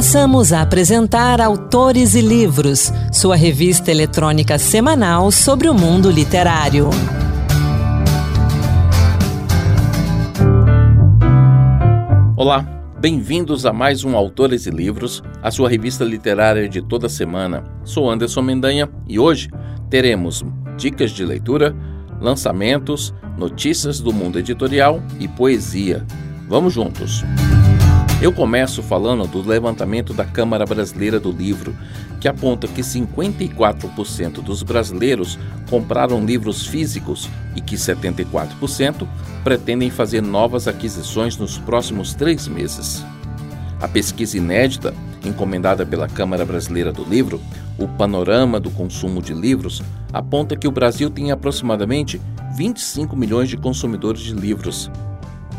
Passamos a apresentar Autores e Livros, sua revista eletrônica semanal sobre o mundo literário. Olá, bem-vindos a mais um Autores e Livros, a sua revista literária de toda semana. Sou Anderson Mendanha e hoje teremos dicas de leitura, lançamentos, notícias do mundo editorial e poesia. Vamos juntos! Eu começo falando do levantamento da Câmara Brasileira do Livro, que aponta que 54% dos brasileiros compraram livros físicos e que 74% pretendem fazer novas aquisições nos próximos três meses. A pesquisa inédita, encomendada pela Câmara Brasileira do Livro, o Panorama do Consumo de Livros, aponta que o Brasil tem aproximadamente 25 milhões de consumidores de livros.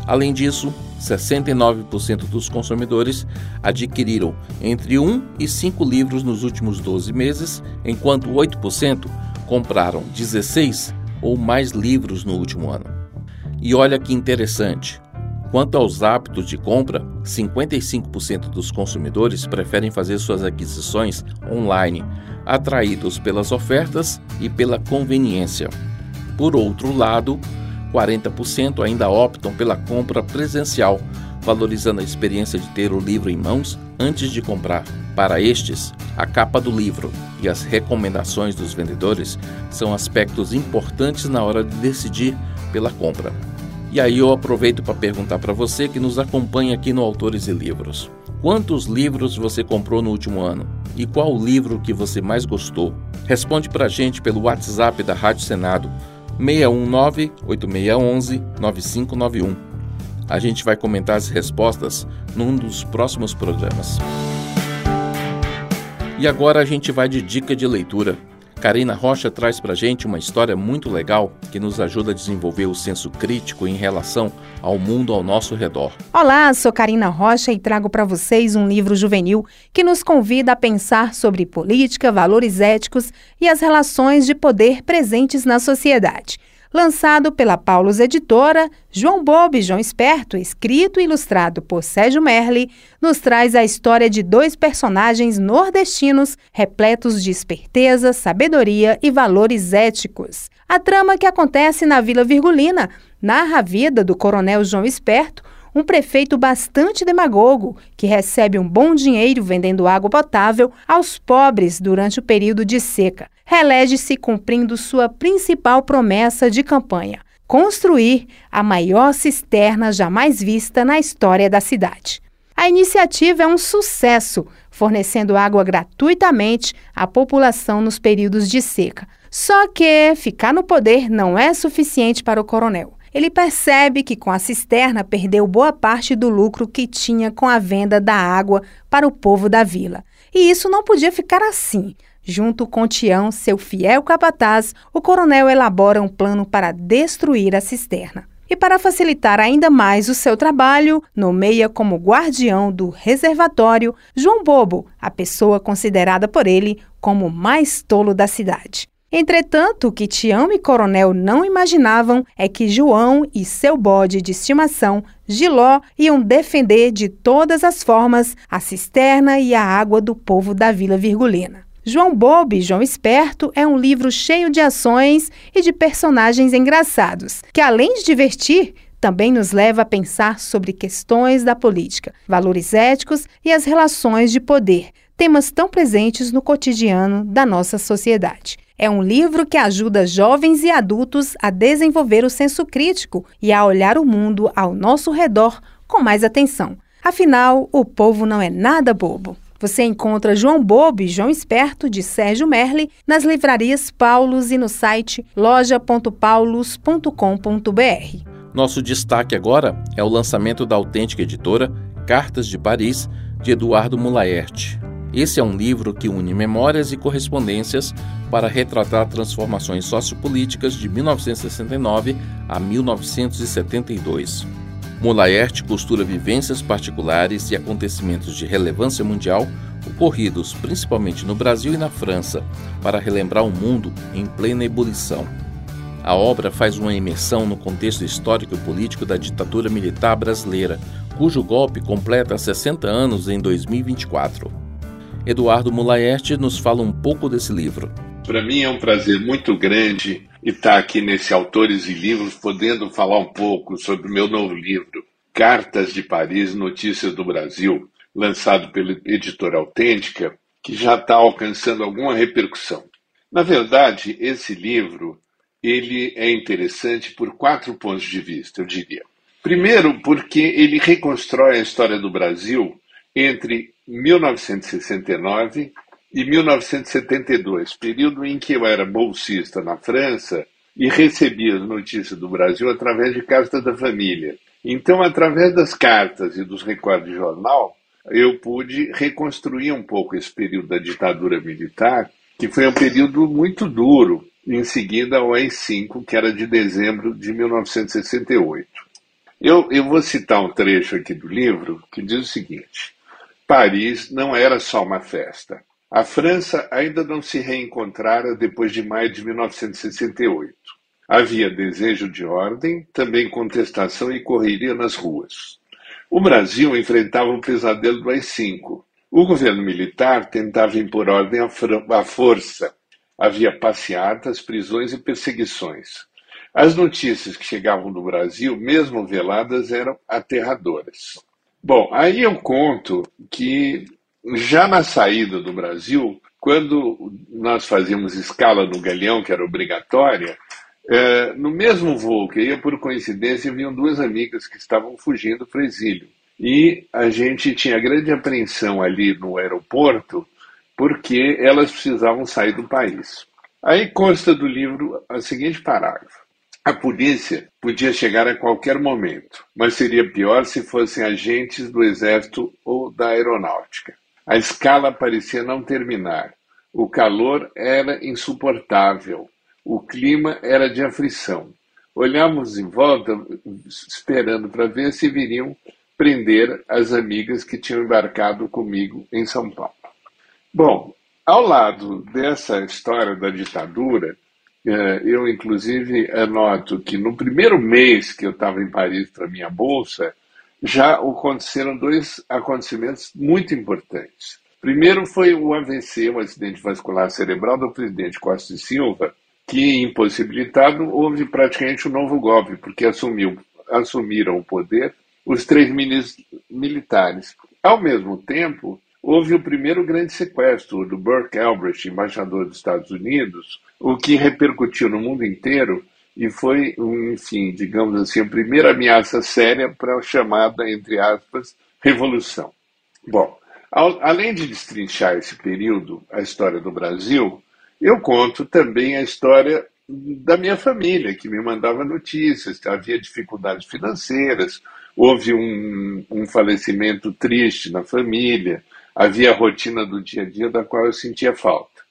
Além disso, 69% dos consumidores adquiriram entre 1 e 5 livros nos últimos 12 meses, enquanto 8% compraram 16 ou mais livros no último ano. E olha que interessante. Quanto aos hábitos de compra, 55% dos consumidores preferem fazer suas aquisições online, atraídos pelas ofertas e pela conveniência. Por outro lado, 40% ainda optam pela compra presencial, valorizando a experiência de ter o livro em mãos antes de comprar. Para estes, a capa do livro e as recomendações dos vendedores são aspectos importantes na hora de decidir pela compra. E aí eu aproveito para perguntar para você que nos acompanha aqui no Autores e Livros. Quantos livros você comprou no último ano? E qual o livro que você mais gostou? Responde para a gente pelo WhatsApp da Rádio Senado 619-8611-9591. A gente vai comentar as respostas num dos próximos programas. E agora a gente vai de dica de leitura. Karina Rocha traz para gente uma história muito legal que nos ajuda a desenvolver o senso crítico em relação ao mundo ao nosso redor. Olá, sou Karina Rocha e trago para vocês um livro juvenil que nos convida a pensar sobre política, valores éticos e as relações de poder presentes na sociedade. Lançado pela Paulus Editora, João Bobo e João Esperto, escrito e ilustrado por Sérgio Merli, nos traz a história de dois personagens nordestinos repletos de esperteza, sabedoria e valores éticos. A trama que acontece na Vila Virgulina narra a vida do coronel João Esperto, um prefeito bastante demagogo que recebe um bom dinheiro vendendo água potável aos pobres durante o período de seca. Relege-se cumprindo sua principal promessa de campanha: construir a maior cisterna jamais vista na história da cidade. A iniciativa é um sucesso, fornecendo água gratuitamente à população nos períodos de seca. Só que ficar no poder não é suficiente para o coronel. Ele percebe que com a cisterna perdeu boa parte do lucro que tinha com a venda da água para o povo da vila. E isso não podia ficar assim. Junto com Tião, seu fiel capataz, o coronel elabora um plano para destruir a cisterna. E para facilitar ainda mais o seu trabalho, nomeia como guardião do reservatório João Bobo, a pessoa considerada por ele como o mais tolo da cidade. Entretanto, o que Tião e Coronel não imaginavam é que João e seu bode de estimação, Giló, iam defender de todas as formas a cisterna e a água do povo da Vila Virgulina. João Bobo e João Esperto é um livro cheio de ações e de personagens engraçados, que além de divertir, também nos leva a pensar sobre questões da política, valores éticos e as relações de poder, temas tão presentes no cotidiano da nossa sociedade. É um livro que ajuda jovens e adultos a desenvolver o senso crítico e a olhar o mundo ao nosso redor com mais atenção. Afinal, o povo não é nada bobo. Você encontra João Bobo e João Esperto, de Sérgio Merli, nas livrarias Paulos e no site loja.paulos.com.br. Nosso destaque agora é o lançamento da autêntica editora Cartas de Paris, de Eduardo Mulaerte. Esse é um livro que une memórias e correspondências para retratar transformações sociopolíticas de 1969 a 1972. Molaert costura vivências particulares e acontecimentos de relevância mundial ocorridos principalmente no Brasil e na França para relembrar um mundo em plena ebulição. A obra faz uma imersão no contexto histórico e político da ditadura militar brasileira, cujo golpe completa 60 anos em 2024. Eduardo Mulaerte nos fala um pouco desse livro. Para mim é um prazer muito grande estar aqui nesse Autores e Livros, podendo falar um pouco sobre o meu novo livro, Cartas de Paris, Notícias do Brasil, lançado pela editora Autêntica, que já está alcançando alguma repercussão. Na verdade, esse livro ele é interessante por quatro pontos de vista, eu diria. Primeiro, porque ele reconstrói a história do Brasil entre 1969 e 1972, período em que eu era bolsista na França e recebia as notícias do Brasil através de cartas da família. Então, através das cartas e dos recordes de jornal, eu pude reconstruir um pouco esse período da ditadura militar, que foi um período muito duro, em seguida ao AI-5, que era de dezembro de 1968. Eu, eu vou citar um trecho aqui do livro que diz o seguinte: Paris não era só uma festa. A França ainda não se reencontrara depois de maio de 1968. Havia desejo de ordem, também contestação e correria nas ruas. O Brasil enfrentava o pesadelo do AI-5. O governo militar tentava impor ordem à força. Havia passeatas, prisões e perseguições. As notícias que chegavam do Brasil, mesmo veladas, eram aterradoras. Bom, aí eu conto que já na saída do Brasil, quando nós fazíamos escala no Galeão, que era obrigatória, é, no mesmo voo que ia, por coincidência, vinham duas amigas que estavam fugindo para o exílio. E a gente tinha grande apreensão ali no aeroporto, porque elas precisavam sair do país. Aí consta do livro o seguinte parágrafo. A polícia podia chegar a qualquer momento, mas seria pior se fossem agentes do exército ou da aeronáutica. A escala parecia não terminar. O calor era insuportável. O clima era de aflição. Olhávamos em volta, esperando para ver se viriam prender as amigas que tinham embarcado comigo em São Paulo. Bom, ao lado dessa história da ditadura, eh, eu inclusive anoto que no primeiro mês que eu estava em Paris para minha bolsa, já aconteceram dois acontecimentos muito importantes. Primeiro foi o AVC, o acidente vascular cerebral do presidente Costa e Silva, que, impossibilitado, houve praticamente um novo golpe, porque assumiu, assumiram o poder os três ministros militares. Ao mesmo tempo, houve o primeiro grande sequestro do Burke Albrecht, embaixador dos Estados Unidos, o que repercutiu no mundo inteiro e foi, enfim, digamos assim, a primeira ameaça séria para a chamada, entre aspas, revolução. Bom, ao, além de destrinchar esse período, a história do Brasil, eu conto também a história da minha família, que me mandava notícias, havia dificuldades financeiras, houve um, um falecimento triste na família, havia a rotina do dia a dia da qual eu sentia falta.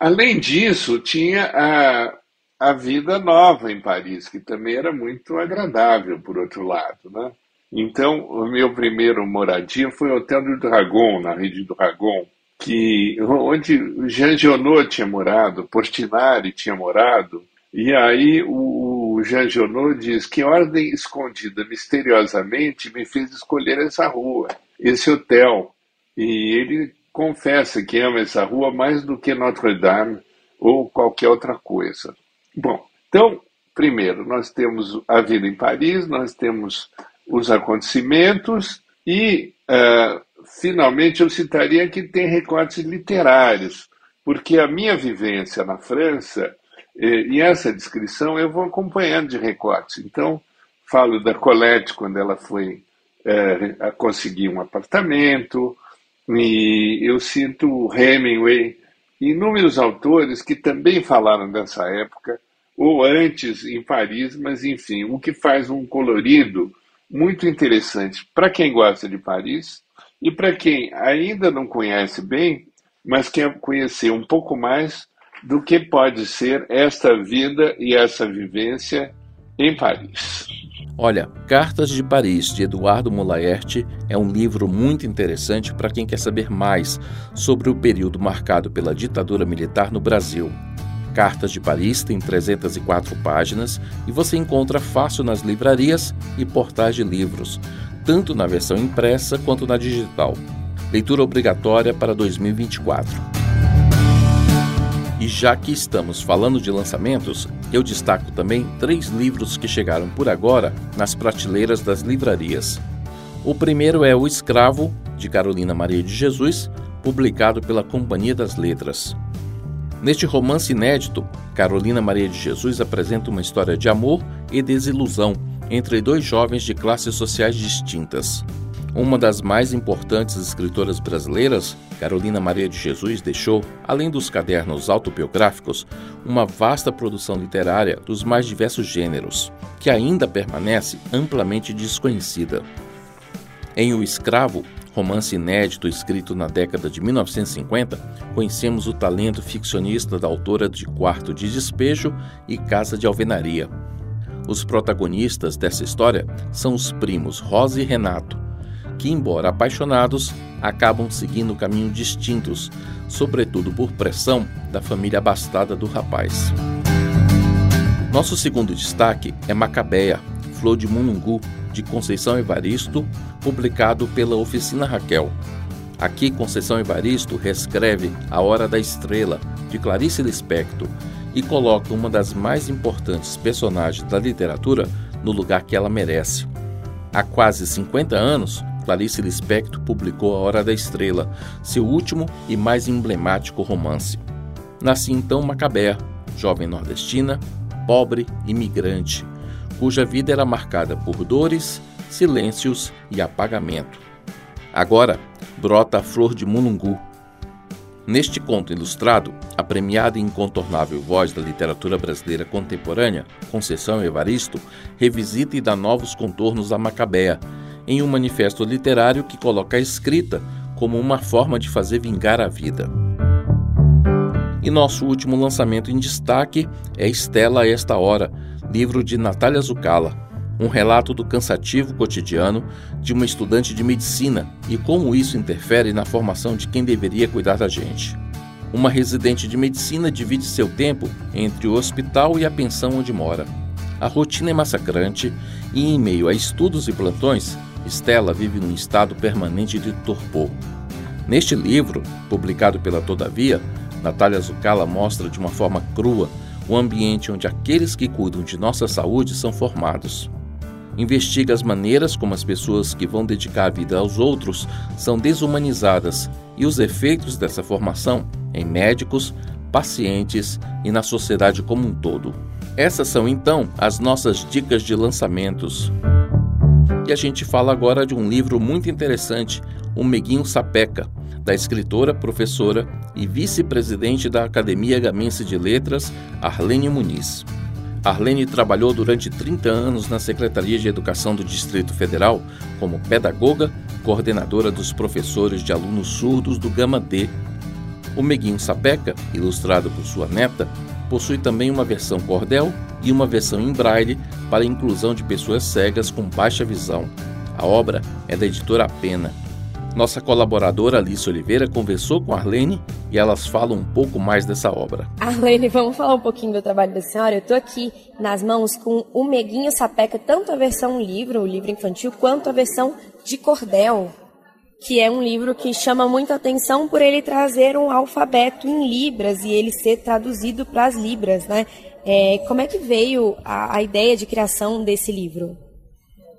Além disso, tinha a, a vida nova em Paris, que também era muito agradável, por outro lado. Né? Então, o meu primeiro moradia foi o Hotel do Dragon, na rede do Dragon, que onde Jean Genot tinha morado, Portinari tinha morado, e aí o Jean Genot diz que ordem escondida misteriosamente me fez escolher essa rua, esse hotel. E ele confessa que ama essa rua mais do que Notre Dame ou qualquer outra coisa. Bom, então, primeiro, nós temos a vida em Paris, nós temos os acontecimentos e uh, finalmente, eu citaria que tem recortes literários, porque a minha vivência na França, e essa descrição eu vou acompanhando de recortes. Então, falo da Colette quando ela foi é, conseguir um apartamento, e eu cito Hemingway, inúmeros autores que também falaram dessa época, ou antes em Paris, mas enfim, o que faz um colorido muito interessante para quem gosta de Paris e para quem ainda não conhece bem, mas quer conhecer um pouco mais do que pode ser esta vida e essa vivência em Paris. Olha, Cartas de Paris, de Eduardo Mulaerte, é um livro muito interessante para quem quer saber mais sobre o período marcado pela ditadura militar no Brasil. Cartas de Paris tem 304 páginas e você encontra fácil nas livrarias e portais de livros tanto na versão impressa quanto na digital. Leitura obrigatória para 2024. E já que estamos falando de lançamentos, eu destaco também três livros que chegaram por agora nas prateleiras das livrarias. O primeiro é O Escravo, de Carolina Maria de Jesus, publicado pela Companhia das Letras. Neste romance inédito, Carolina Maria de Jesus apresenta uma história de amor e desilusão entre dois jovens de classes sociais distintas. Uma das mais importantes escritoras brasileiras, Carolina Maria de Jesus deixou, além dos cadernos autobiográficos, uma vasta produção literária dos mais diversos gêneros, que ainda permanece amplamente desconhecida. Em O Escravo, romance inédito escrito na década de 1950, conhecemos o talento ficcionista da autora de Quarto de Despejo e Casa de Alvenaria. Os protagonistas dessa história são os primos Rosa e Renato, que, embora apaixonados, acabam seguindo caminhos distintos, sobretudo por pressão da família abastada do rapaz. Nosso segundo destaque é Macabeia, Flor de Munungu, de Conceição Evaristo, publicado pela Oficina Raquel. Aqui, Conceição Evaristo reescreve A Hora da Estrela, de Clarice Lispector, e coloca uma das mais importantes personagens da literatura no lugar que ela merece. Há quase 50 anos, Clarice Lispector publicou A Hora da Estrela, seu último e mais emblemático romance. Nasce então Macabé, jovem nordestina, pobre, imigrante, cuja vida era marcada por dores, silêncios e apagamento. Agora brota a flor de Mulungu. Neste conto ilustrado, a premiada e incontornável voz da literatura brasileira contemporânea, Conceição Evaristo, revisita e dá novos contornos à Macabea, em um manifesto literário que coloca a escrita como uma forma de fazer vingar a vida. E nosso último lançamento em destaque é Estela a Esta Hora, livro de Natália Zucala, um relato do cansativo cotidiano de uma estudante de medicina e como isso interfere na formação de quem deveria cuidar da gente. Uma residente de medicina divide seu tempo entre o hospital e a pensão onde mora. A rotina é massacrante e, em meio a estudos e plantões, Estela vive num estado permanente de torpor. Neste livro, publicado pela Todavia, Natália Zucala mostra de uma forma crua o ambiente onde aqueles que cuidam de nossa saúde são formados. Investiga as maneiras como as pessoas que vão dedicar a vida aos outros são desumanizadas e os efeitos dessa formação em médicos, pacientes e na sociedade como um todo. Essas são então as nossas dicas de lançamentos. E a gente fala agora de um livro muito interessante, O Meguinho Sapeca, da escritora, professora e vice-presidente da Academia Gamense de Letras, Arlene Muniz. Arlene trabalhou durante 30 anos na Secretaria de Educação do Distrito Federal como pedagoga, coordenadora dos professores de alunos surdos do Gama D. O Meguinho Sapeca, ilustrado por sua neta, possui também uma versão cordel e uma versão em braille para a inclusão de pessoas cegas com baixa visão. A obra é da editora Pena nossa colaboradora Alice Oliveira conversou com a Arlene e elas falam um pouco mais dessa obra. Arlene, vamos falar um pouquinho do trabalho da senhora? Eu estou aqui nas mãos com o Meguinho Sapeca, tanto a versão livro, o livro infantil, quanto a versão de cordel, que é um livro que chama muita atenção por ele trazer um alfabeto em libras e ele ser traduzido para as libras, né? É, como é que veio a, a, ideia de criação desse livro?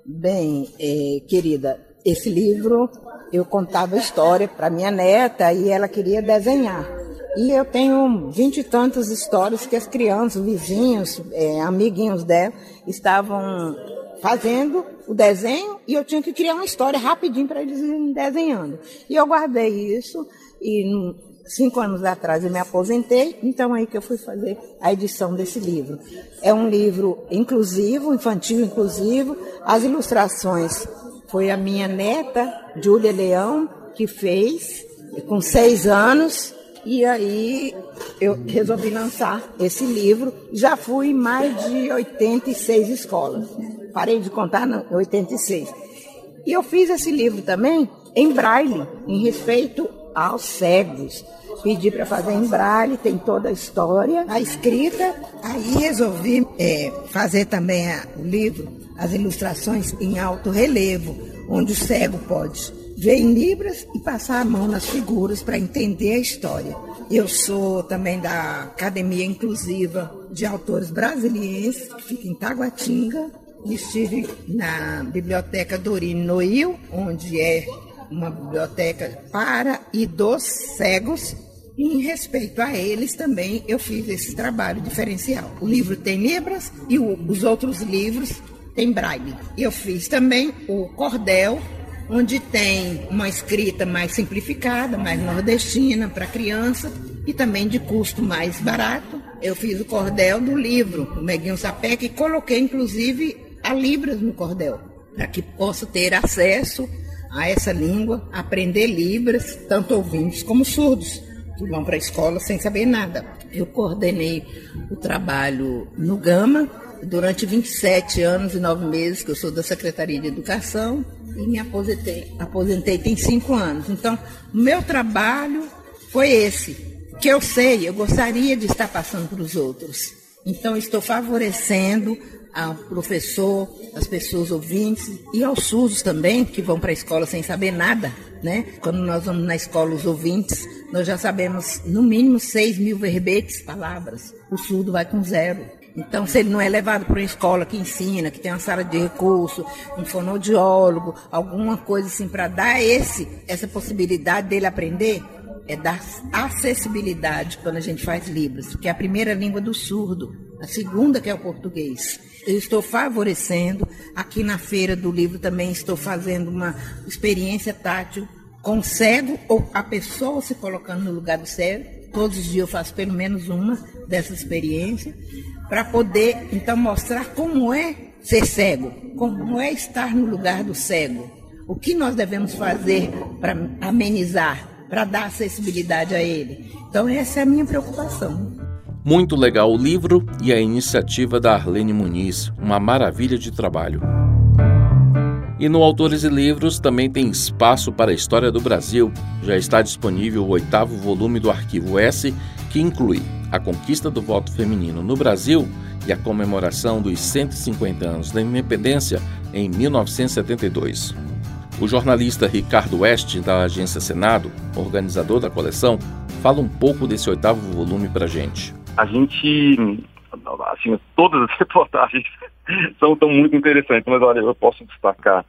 Bem, é, querida, esse livro eu contava história para minha neta e ela queria desenhar. E eu tenho vinte e tantas histórias que as crianças, vizinhos, é, amiguinhos dela, estavam fazendo o desenho e eu tinha que criar uma história rapidinho para eles irem desenhando. E eu guardei isso e cinco anos atrás eu me aposentei, então aí que eu fui fazer a edição desse livro. É um livro inclusivo, infantil inclusivo, as ilustrações foi a minha neta, Júlia Leão, que fez, com seis anos. E aí eu resolvi lançar esse livro. Já fui em mais de 86 escolas. Parei de contar, não, 86. E eu fiz esse livro também em braille, em respeito aos cegos. Pedi para fazer em braille, tem toda a história, a escrita. Aí resolvi é, fazer também o livro as ilustrações em alto relevo. onde o cego pode ver em libras e passar a mão nas figuras para entender a história. Eu sou também da Academia Inclusiva de Autores Brasilienses, que fica em Taguatinga. Estive na Biblioteca Dorine Noil, onde é uma biblioteca para e dos cegos. E em respeito a eles também eu fiz esse trabalho diferencial. O livro tem libras e os outros livros têm braille. Eu fiz também o cordel onde tem uma escrita mais simplificada, mais nordestina para criança e também de custo mais barato. Eu fiz o cordel do livro, o Meguinho Sapeca, e coloquei inclusive a Libras no cordel, para que possa ter acesso a essa língua, aprender Libras, tanto ouvintes como surdos, que vão para a escola sem saber nada. Eu coordenei o trabalho no Gama durante 27 anos e 9 meses que eu sou da Secretaria de Educação e me aposentei, aposentei tem cinco anos. Então, meu trabalho foi esse, que eu sei, eu gostaria de estar passando para os outros. Então, estou favorecendo ao professor, as pessoas ouvintes e aos surdos também, que vão para a escola sem saber nada, né? Quando nós vamos na escola, os ouvintes, nós já sabemos no mínimo 6 mil verbetes, palavras. O surdo vai com zero. Então, se ele não é levado para uma escola que ensina, que tem uma sala de recurso, um fonoaudiólogo, alguma coisa assim para dar esse, essa possibilidade dele aprender, é dar acessibilidade quando a gente faz Libras, que é a primeira língua do surdo, a segunda que é o português. Eu estou favorecendo, aqui na Feira do Livro também estou fazendo uma experiência tátil com cego ou a pessoa se colocando no lugar do cego. Todos os dias eu faço pelo menos uma dessa experiência para poder então mostrar como é ser cego, como é estar no lugar do cego, o que nós devemos fazer para amenizar, para dar acessibilidade a ele. Então essa é a minha preocupação. Muito legal o livro e a iniciativa da Arlene Muniz, uma maravilha de trabalho. E no Autores e Livros também tem espaço para a história do Brasil. Já está disponível o oitavo volume do Arquivo S, que inclui a conquista do voto feminino no Brasil e a comemoração dos 150 anos da independência em 1972. O jornalista Ricardo West, da agência Senado, organizador da coleção, fala um pouco desse oitavo volume para gente. A gente, assim, todas as reportagens são tão muito interessantes, mas olha, eu posso destacar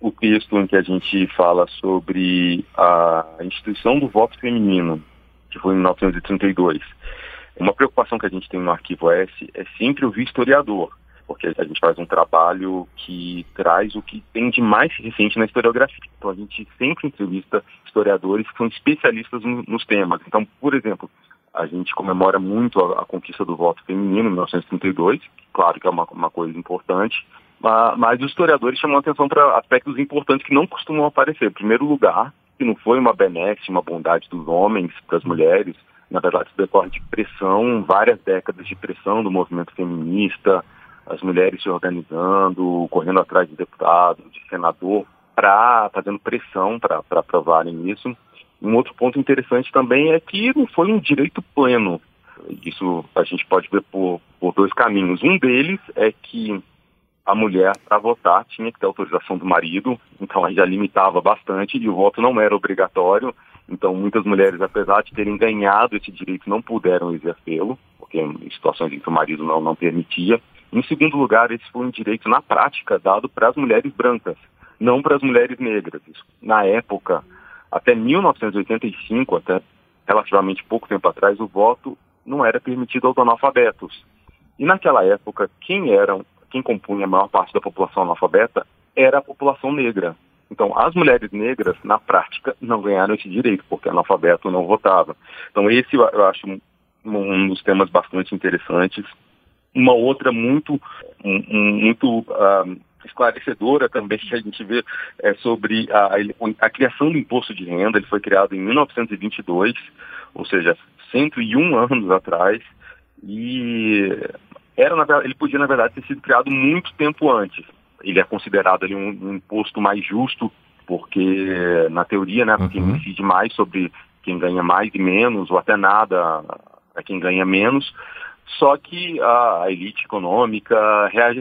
o texto em que a gente fala sobre a instituição do voto feminino, que foi em 1932 uma preocupação que a gente tem no Arquivo S é sempre ouvir historiador, porque a gente faz um trabalho que traz o que tem de mais recente na historiografia. Então a gente sempre entrevista historiadores que são especialistas no, nos temas. Então, por exemplo, a gente comemora muito a, a, conquista do voto feminino em 1932, claro que é uma, uma coisa importante, mas, mas os historiadores chamam atenção para aspectos importantes que não costumam aparecer. Em primeiro lugar, que não foi uma benesse, uma bondade dos homens para as mulheres, na verdade, decorre de pressão, várias décadas de pressão do movimento feminista, as mulheres se organizando, correndo atrás de deputado, de senador, para fazendo pressão para aprovarem isso. Um outro ponto interessante também é que não foi um direito pleno. Isso a gente pode ver por, por dois caminhos. Um deles é que a mulher, para votar, tinha que ter autorização do marido, então aí já limitava bastante e o voto não era obrigatório. Então, muitas mulheres, apesar de terem ganhado esse direito, não puderam exercê-lo, porque em situações em que o marido não, não permitia. Em segundo lugar, esse foi um direito, na prática, dado para as mulheres brancas, não para as mulheres negras. Na época, até 1985, até relativamente pouco tempo atrás, o voto não era permitido aos analfabetos. E naquela época, quem eram, quem compunha a maior parte da população analfabeta era a população negra. Então, as mulheres negras, na prática, não ganharam esse direito, porque analfabeto não votava. Então, esse eu acho um, um dos temas bastante interessantes. Uma outra muito, um, muito uh, esclarecedora também que a gente vê é sobre a, a criação do imposto de renda. Ele foi criado em 1922, ou seja, 101 anos atrás, e era, ele podia, na verdade, ter sido criado muito tempo antes ele é considerado ali um, um imposto mais justo, porque na teoria, né, porque uhum. incide mais sobre quem ganha mais e menos, ou até nada a quem ganha menos. Só que a, elite econômica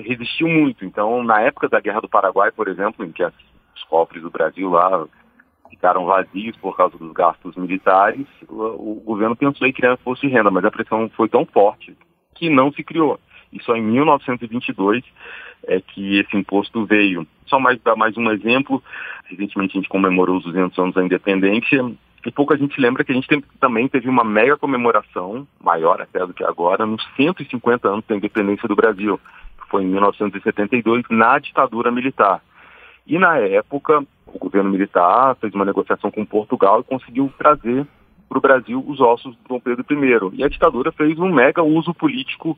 resistiu muito. Então, na época da Guerra do Paraguai, por exemplo, em que as, os cofres do Brasil lá ficaram vazios por causa dos gastos militares, o, o governo pensou em criar imposto de renda, mas a pressão foi tão forte que não se criou. E só em 1922 é que esse imposto veio. Só mais dar mais um exemplo, recentemente a gente comemorou os 200 anos da independência e pouca gente lembra que a gente tem, também teve uma mega comemoração, maior até do que agora, nos 150 anos da independência do Brasil, que foi em 1972, na ditadura militar. E na época, o governo militar fez uma negociação com Portugal e conseguiu trazer para o Brasil os ossos do Dom Pedro I. E a ditadura fez um mega uso político,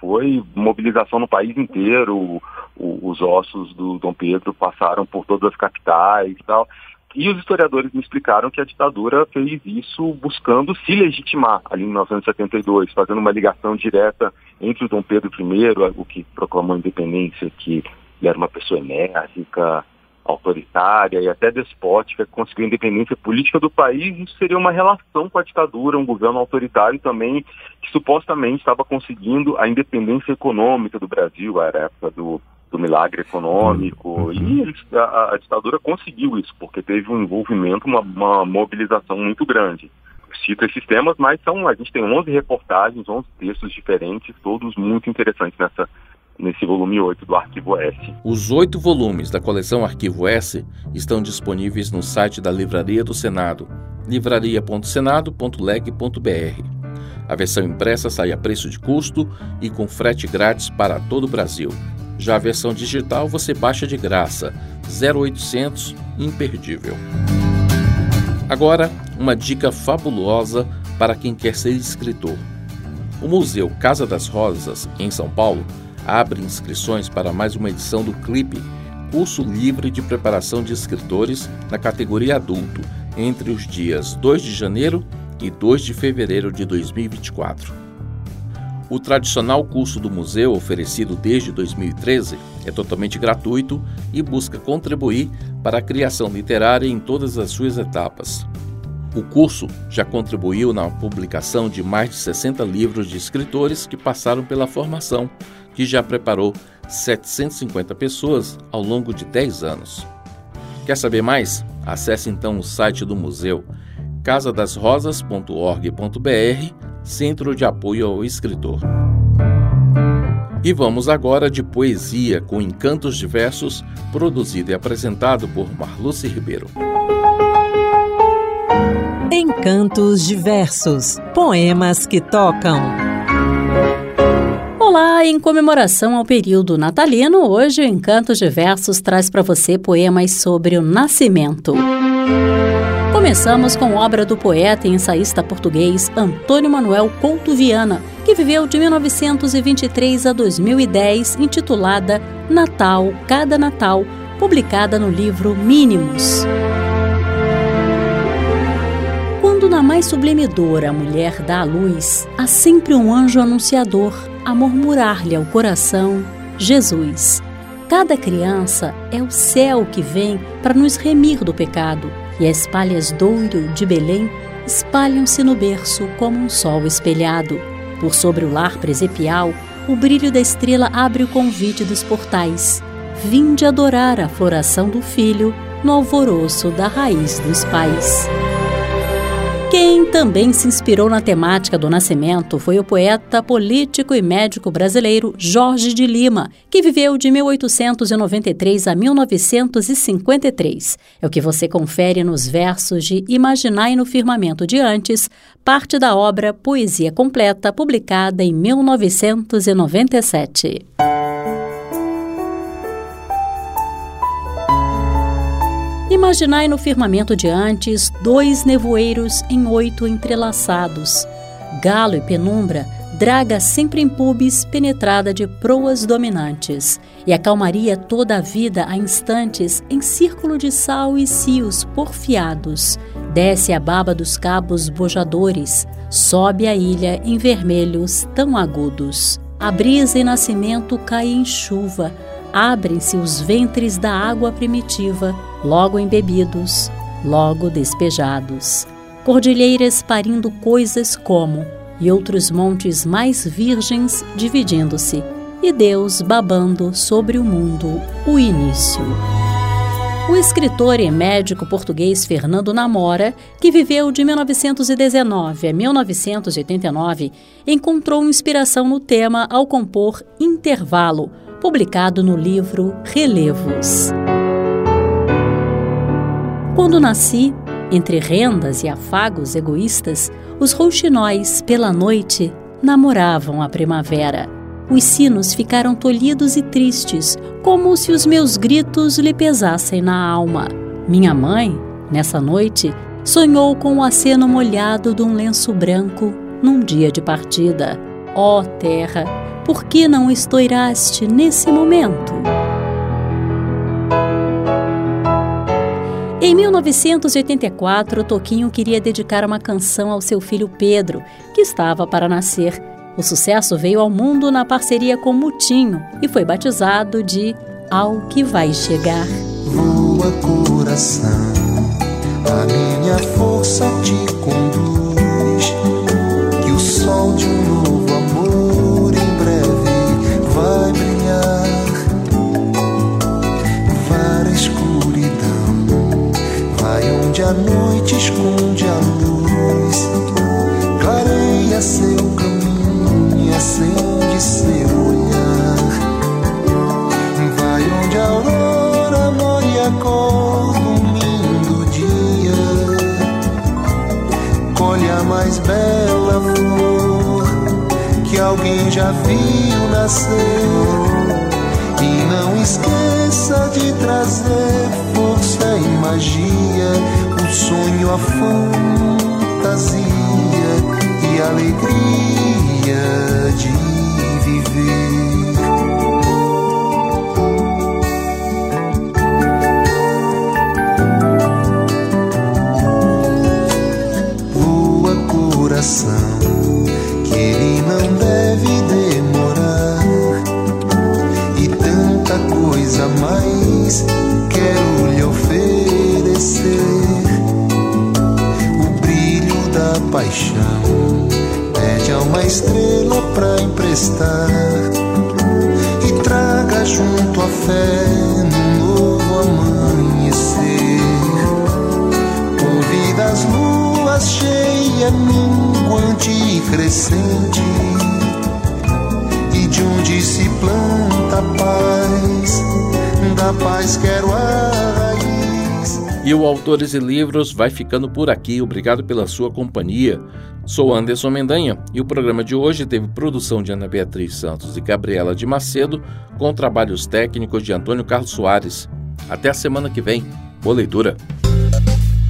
foi mobilização no país inteiro, o, os ossos do Dom Pedro passaram por todas as capitais e tal. E os historiadores me explicaram que a ditadura fez isso buscando se legitimar ali em 1972, fazendo uma ligação direta entre o Dom Pedro I, o que proclamou a independência, que ele era uma pessoa enérgica, autoritária e até despótica, que conseguiu a independência política do país, isso seria uma relação com a ditadura, um governo autoritário também, que supostamente estava conseguindo a independência econômica do Brasil, era a época do do milagre econômico. Uhum. E eles, a, a, ditadura conseguiu isso, porque teve um envolvimento, uma, uma mobilização muito grande. Cito esses temas, mas são, a gente tem 11 reportagens, 11 textos diferentes, todos muito interessantes nessa, nesse volume 8 do Arquivo S. Os oito volumes da coleção Arquivo S estão disponíveis no site da Livraria do Senado, livraria.senado.leg.br. A versão impressa sai a preço de custo e com frete grátis para todo o Brasil. Já a versão digital você baixa de graça, 0800 imperdível. Agora, uma dica fabulosa para quem quer ser escritor. O Museu Casa das Rosas, em São Paulo, abre inscrições para mais uma edição do CLIP, curso livre de preparação de escritores na categoria adulto, entre os dias 2 de janeiro e 2 de fevereiro de 2024. O tradicional curso do museu, oferecido desde 2013, é totalmente gratuito e busca contribuir para a criação literária em todas as suas etapas. O curso já contribuiu na publicação de mais de 60 livros de escritores que passaram pela formação, que já preparou 750 pessoas ao longo de 10 anos. Quer saber mais? Acesse então o site do museu casadasrosas.org.br Centro de Apoio ao Escritor. E vamos agora de poesia com encantos diversos, produzido e apresentado por Marluce Ribeiro. Encantos diversos, poemas que tocam. Olá, em comemoração ao período natalino, hoje o Encantos Diversos traz para você poemas sobre o nascimento. Começamos com obra do poeta e ensaísta português Antônio Manuel Couto Viana, que viveu de 1923 a 2010, intitulada Natal, Cada Natal, publicada no livro Mínimos. Quando na mais sublime dor a mulher dá a luz, há sempre um anjo anunciador a murmurar-lhe ao coração: Jesus. Cada criança é o céu que vem para nos remir do pecado e as palhas douro de Belém espalham-se no berço como um sol espelhado. Por sobre o lar presepial, o brilho da estrela abre o convite dos portais. Vinde adorar a floração do filho no alvoroço da raiz dos pais. Quem também se inspirou na temática do nascimento foi o poeta, político e médico brasileiro Jorge de Lima, que viveu de 1893 a 1953. É o que você confere nos versos de Imaginai no Firmamento de Antes, parte da obra Poesia Completa, publicada em 1997. Imaginai no firmamento de antes dois nevoeiros em oito entrelaçados, galo e penumbra, draga sempre em pubis penetrada de proas dominantes, e acalmaria toda a vida a instantes em círculo de sal e cios porfiados. Desce a baba dos cabos bojadores, sobe a ilha em vermelhos tão agudos. A brisa e nascimento cai em chuva, abrem-se os ventres da água primitiva, logo embebidos, logo despejados. Cordilheiras parindo coisas como, e outros montes mais virgens dividindo-se, e Deus babando sobre o mundo o início. O escritor e médico português Fernando Namora, que viveu de 1919 a 1989, encontrou inspiração no tema ao compor Intervalo, publicado no livro Relevos. Quando nasci, entre rendas e afagos egoístas, os rouxinóis, pela noite, namoravam a primavera. Os sinos ficaram tolhidos e tristes, como se os meus gritos lhe pesassem na alma. Minha mãe, nessa noite, sonhou com o aceno molhado de um lenço branco num dia de partida. Ó oh, terra, por que não estouraste nesse momento? Em 1984, Toquinho queria dedicar uma canção ao seu filho Pedro, que estava para nascer. O sucesso veio ao mundo na parceria com Mutinho e foi batizado de Ao que Vai Chegar. Voa coração, a minha força a noite esconde a luz, clareia seu caminho acende seu olhar. Vai onde a aurora morre a cor do lindo dia. Colhe a mais bela flor que alguém já viu nascer. E não esqueça de trazer força e magia, sonho, a fantasia e alegria de viver. Voa coração, que ele não deve demorar. E tanta coisa mais paixão pede a uma estrela pra emprestar e traga junto a fé num novo amanhecer. Convida as luas cheias, minguante e crescente, e de onde se planta a paz, da paz quero a. E o Autores e Livros vai ficando por aqui. Obrigado pela sua companhia. Sou Anderson Mendanha e o programa de hoje teve produção de Ana Beatriz Santos e Gabriela de Macedo, com trabalhos técnicos de Antônio Carlos Soares. Até a semana que vem. Boa leitura.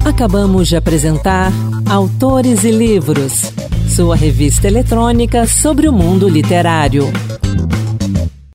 Acabamos de apresentar Autores e Livros, sua revista eletrônica sobre o mundo literário.